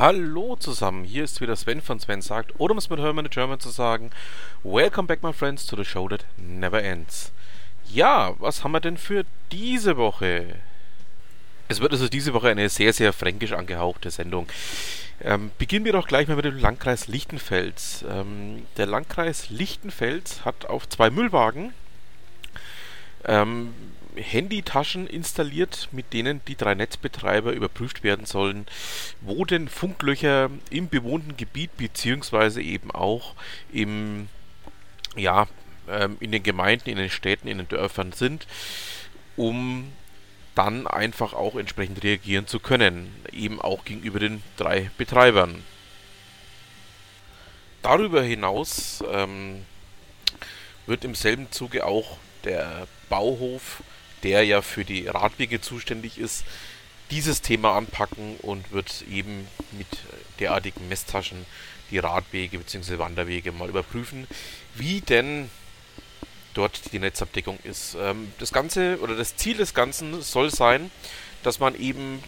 Hallo zusammen, hier ist wieder Sven von Sven sagt, oder um es mit Hermann in German zu sagen, Welcome back my friends to the show that never ends. Ja, was haben wir denn für diese Woche? Es wird also diese Woche eine sehr, sehr fränkisch angehauchte Sendung. Ähm, beginnen wir doch gleich mal mit dem Landkreis Lichtenfels. Ähm, der Landkreis Lichtenfels hat auf zwei Müllwagen ähm, Handytaschen installiert, mit denen die drei Netzbetreiber überprüft werden sollen, wo denn Funklöcher im bewohnten Gebiet beziehungsweise eben auch im ja ähm, in den Gemeinden, in den Städten, in den Dörfern sind, um dann einfach auch entsprechend reagieren zu können, eben auch gegenüber den drei Betreibern. Darüber hinaus ähm, wird im selben Zuge auch der Bauhof der ja für die Radwege zuständig ist, dieses Thema anpacken und wird eben mit derartigen Messtaschen die Radwege bzw. Wanderwege mal überprüfen, wie denn dort die Netzabdeckung ist. Ähm, das Ganze oder das Ziel des Ganzen soll sein, dass man eben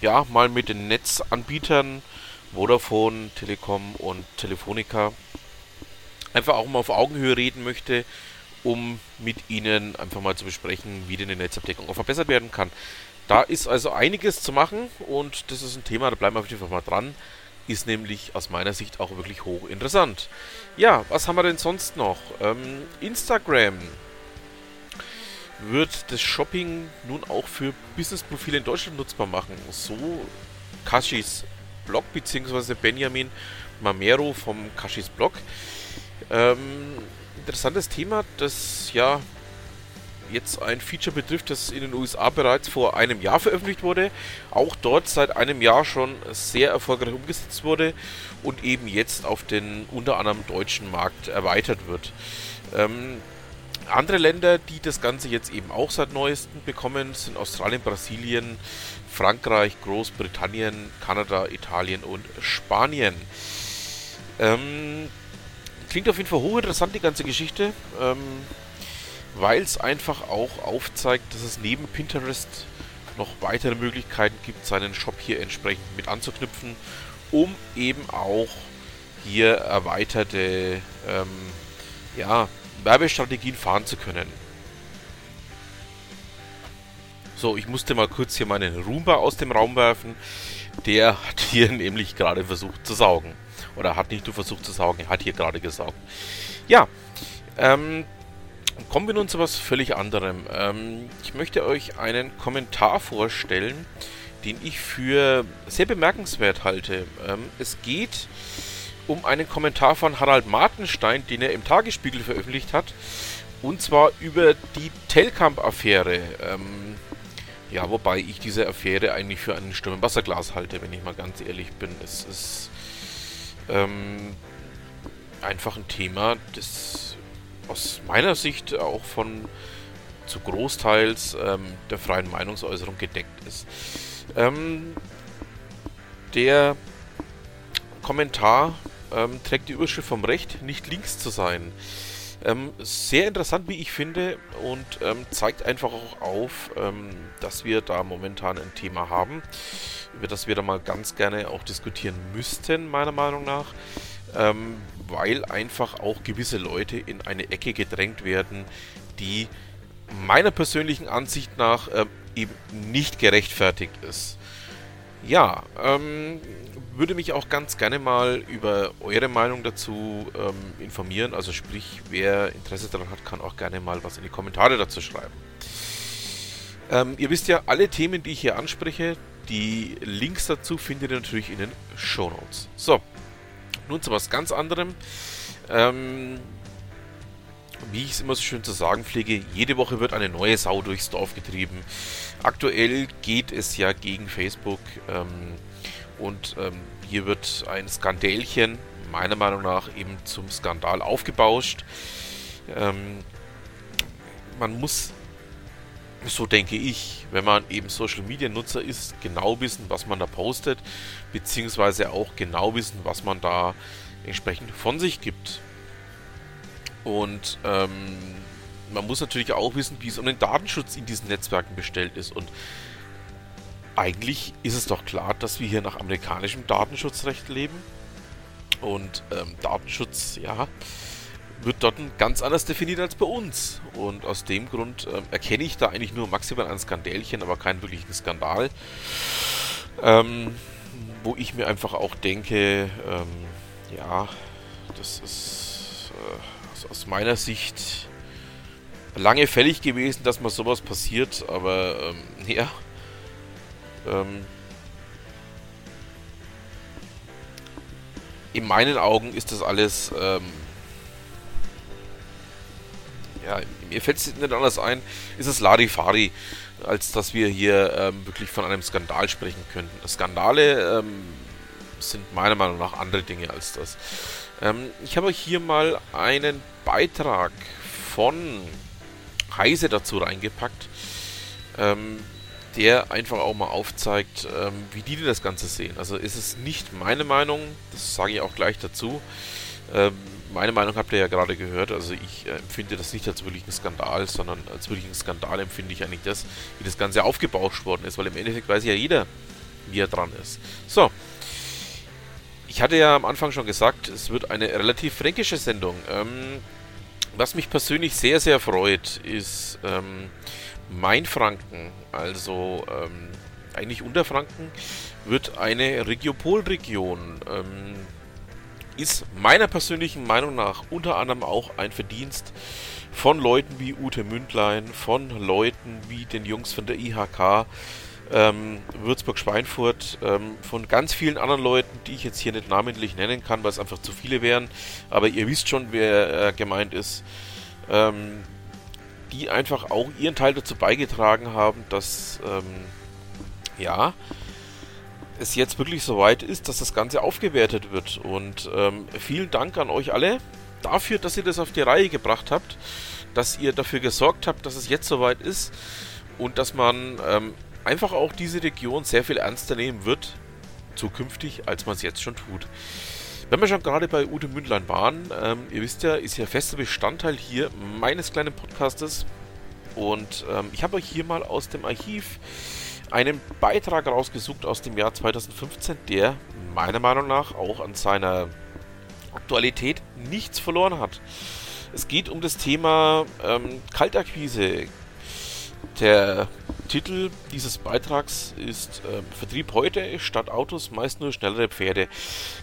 ja mal mit den Netzanbietern Vodafone, Telekom und Telefonica einfach auch mal auf Augenhöhe reden möchte um mit Ihnen einfach mal zu besprechen, wie denn die Netzabdeckung auch verbessert werden kann. Da ist also einiges zu machen und das ist ein Thema, da bleiben wir auf jeden Fall mal dran. Ist nämlich aus meiner Sicht auch wirklich hochinteressant. Ja, was haben wir denn sonst noch? Ähm, Instagram wird das Shopping nun auch für Businessprofile in Deutschland nutzbar machen. So Kashis Blog bzw. Benjamin Mamero vom Kashis Blog. Ähm, interessantes Thema, das ja jetzt ein Feature betrifft, das in den USA bereits vor einem Jahr veröffentlicht wurde, auch dort seit einem Jahr schon sehr erfolgreich umgesetzt wurde und eben jetzt auf den unter anderem deutschen Markt erweitert wird. Ähm, andere Länder, die das Ganze jetzt eben auch seit neuestem bekommen, sind Australien, Brasilien, Frankreich, Großbritannien, Kanada, Italien und Spanien. Ähm, klingt auf jeden Fall hochinteressant, die ganze Geschichte, ähm, weil es einfach auch aufzeigt, dass es neben Pinterest noch weitere Möglichkeiten gibt, seinen Shop hier entsprechend mit anzuknüpfen, um eben auch hier erweiterte ähm, ja, Werbestrategien fahren zu können. So, ich musste mal kurz hier meinen Roomba aus dem Raum werfen. Der hat hier nämlich gerade versucht zu saugen. Oder hat nicht nur versucht zu saugen, er hat hier gerade gesaugt. Ja, ähm, kommen wir nun zu was völlig anderem. Ähm, ich möchte euch einen Kommentar vorstellen, den ich für sehr bemerkenswert halte. Ähm, es geht um einen Kommentar von Harald Martenstein, den er im Tagesspiegel veröffentlicht hat. Und zwar über die Telkamp-Affäre. Ähm, ja, wobei ich diese Affäre eigentlich für einen Sturm im Wasserglas halte, wenn ich mal ganz ehrlich bin. Es ist ähm, einfach ein Thema, das aus meiner Sicht auch von zu Großteils ähm, der freien Meinungsäußerung gedeckt ist. Ähm, der Kommentar ähm, trägt die Überschrift vom Recht, nicht links zu sein. Ähm, sehr interessant, wie ich finde, und ähm, zeigt einfach auch auf, ähm, dass wir da momentan ein Thema haben, über das wir da mal ganz gerne auch diskutieren müssten, meiner Meinung nach, ähm, weil einfach auch gewisse Leute in eine Ecke gedrängt werden, die meiner persönlichen Ansicht nach äh, eben nicht gerechtfertigt ist. Ja, ähm, würde mich auch ganz gerne mal über eure Meinung dazu ähm, informieren. Also sprich, wer Interesse daran hat, kann auch gerne mal was in die Kommentare dazu schreiben. Ähm, ihr wisst ja, alle Themen, die ich hier anspreche, die Links dazu findet ihr natürlich in den Show Notes. So, nun zu was ganz anderem. Ähm, wie ich es immer so schön zu sagen pflege, jede Woche wird eine neue Sau durchs Dorf getrieben. Aktuell geht es ja gegen Facebook ähm, und ähm, hier wird ein Skandälchen, meiner Meinung nach, eben zum Skandal aufgebauscht. Ähm, man muss, so denke ich, wenn man eben Social Media Nutzer ist, genau wissen, was man da postet, beziehungsweise auch genau wissen, was man da entsprechend von sich gibt. Und ähm, man muss natürlich auch wissen, wie es um den Datenschutz in diesen Netzwerken bestellt ist. Und eigentlich ist es doch klar, dass wir hier nach amerikanischem Datenschutzrecht leben. Und ähm, Datenschutz, ja, wird dort ganz anders definiert als bei uns. Und aus dem Grund ähm, erkenne ich da eigentlich nur maximal ein Skandälchen, aber keinen wirklichen Skandal. Ähm, wo ich mir einfach auch denke, ähm, ja, das ist äh, aus meiner Sicht lange fällig gewesen, dass mal sowas passiert, aber ähm, ja, ähm, in meinen Augen ist das alles. Ähm, ja, mir fällt es nicht anders ein, ist es Larifari, als dass wir hier ähm, wirklich von einem Skandal sprechen könnten. Skandale ähm, sind meiner Meinung nach andere Dinge als das. Ähm, ich habe hier mal einen Beitrag von Heise dazu reingepackt. Ähm, der einfach auch mal aufzeigt, ähm, wie die das Ganze sehen. Also ist es nicht meine Meinung, das sage ich auch gleich dazu. Meine Meinung habt ihr ja gerade gehört, also ich äh, empfinde das nicht als wirklichen Skandal, sondern als wirklichen Skandal empfinde ich eigentlich das, wie das Ganze aufgebauscht worden ist, weil im Endeffekt weiß ja jeder, wie er dran ist. So, ich hatte ja am Anfang schon gesagt, es wird eine relativ fränkische Sendung. Ähm, was mich persönlich sehr, sehr freut, ist, ähm, Mainfranken, also ähm, eigentlich Unterfranken, wird eine Regiopolregion. Ähm, ist meiner persönlichen Meinung nach unter anderem auch ein Verdienst von Leuten wie Ute Mündlein, von Leuten wie den Jungs von der IHK, ähm, Würzburg-Schweinfurt, ähm, von ganz vielen anderen Leuten, die ich jetzt hier nicht namentlich nennen kann, weil es einfach zu viele wären. Aber ihr wisst schon, wer äh, gemeint ist. Ähm, die einfach auch ihren Teil dazu beigetragen haben, dass ähm, ja es jetzt wirklich soweit ist, dass das Ganze aufgewertet wird. Und ähm, vielen Dank an euch alle dafür, dass ihr das auf die Reihe gebracht habt, dass ihr dafür gesorgt habt, dass es jetzt soweit ist und dass man ähm, einfach auch diese Region sehr viel ernster nehmen wird zukünftig, als man es jetzt schon tut. Wenn wir schon gerade bei Ute Mündlein waren, ähm, ihr wisst ja, ist ja fester Bestandteil hier meines kleinen Podcastes. Und ähm, ich habe euch hier mal aus dem Archiv einen Beitrag rausgesucht aus dem Jahr 2015, der meiner Meinung nach auch an seiner Aktualität nichts verloren hat. Es geht um das Thema ähm, Kaltakquise. Der Titel dieses Beitrags ist äh, Vertrieb heute statt Autos meist nur schnellere Pferde.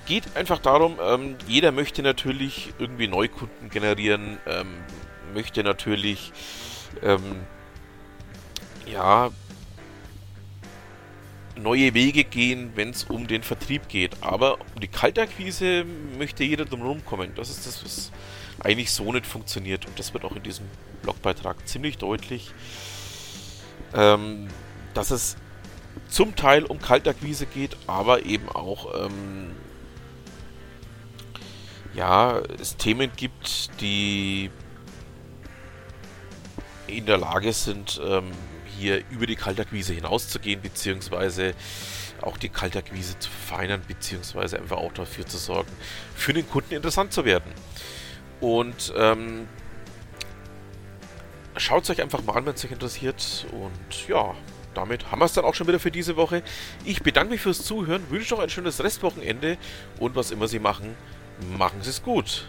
Geht einfach darum, ähm, jeder möchte natürlich irgendwie Neukunden generieren, ähm, möchte natürlich ähm, ja neue Wege gehen, wenn es um den Vertrieb geht. Aber um die Kaltakquise möchte jeder drum kommen. Das ist das, was eigentlich so nicht funktioniert. Und das wird auch in diesem Blogbeitrag ziemlich deutlich ähm, dass es zum Teil um Kaltakquise geht, aber eben auch ähm, ja, es Themen gibt, die in der Lage sind, ähm, hier über die Kaltakquise hinauszugehen, beziehungsweise auch die Kaltakquise zu verfeinern, beziehungsweise einfach auch dafür zu sorgen, für den Kunden interessant zu werden. Und ähm, Schaut es euch einfach mal an, wenn es euch interessiert. Und ja, damit haben wir es dann auch schon wieder für diese Woche. Ich bedanke mich fürs Zuhören, wünsche noch ein schönes Restwochenende und was immer Sie machen, machen Sie es gut.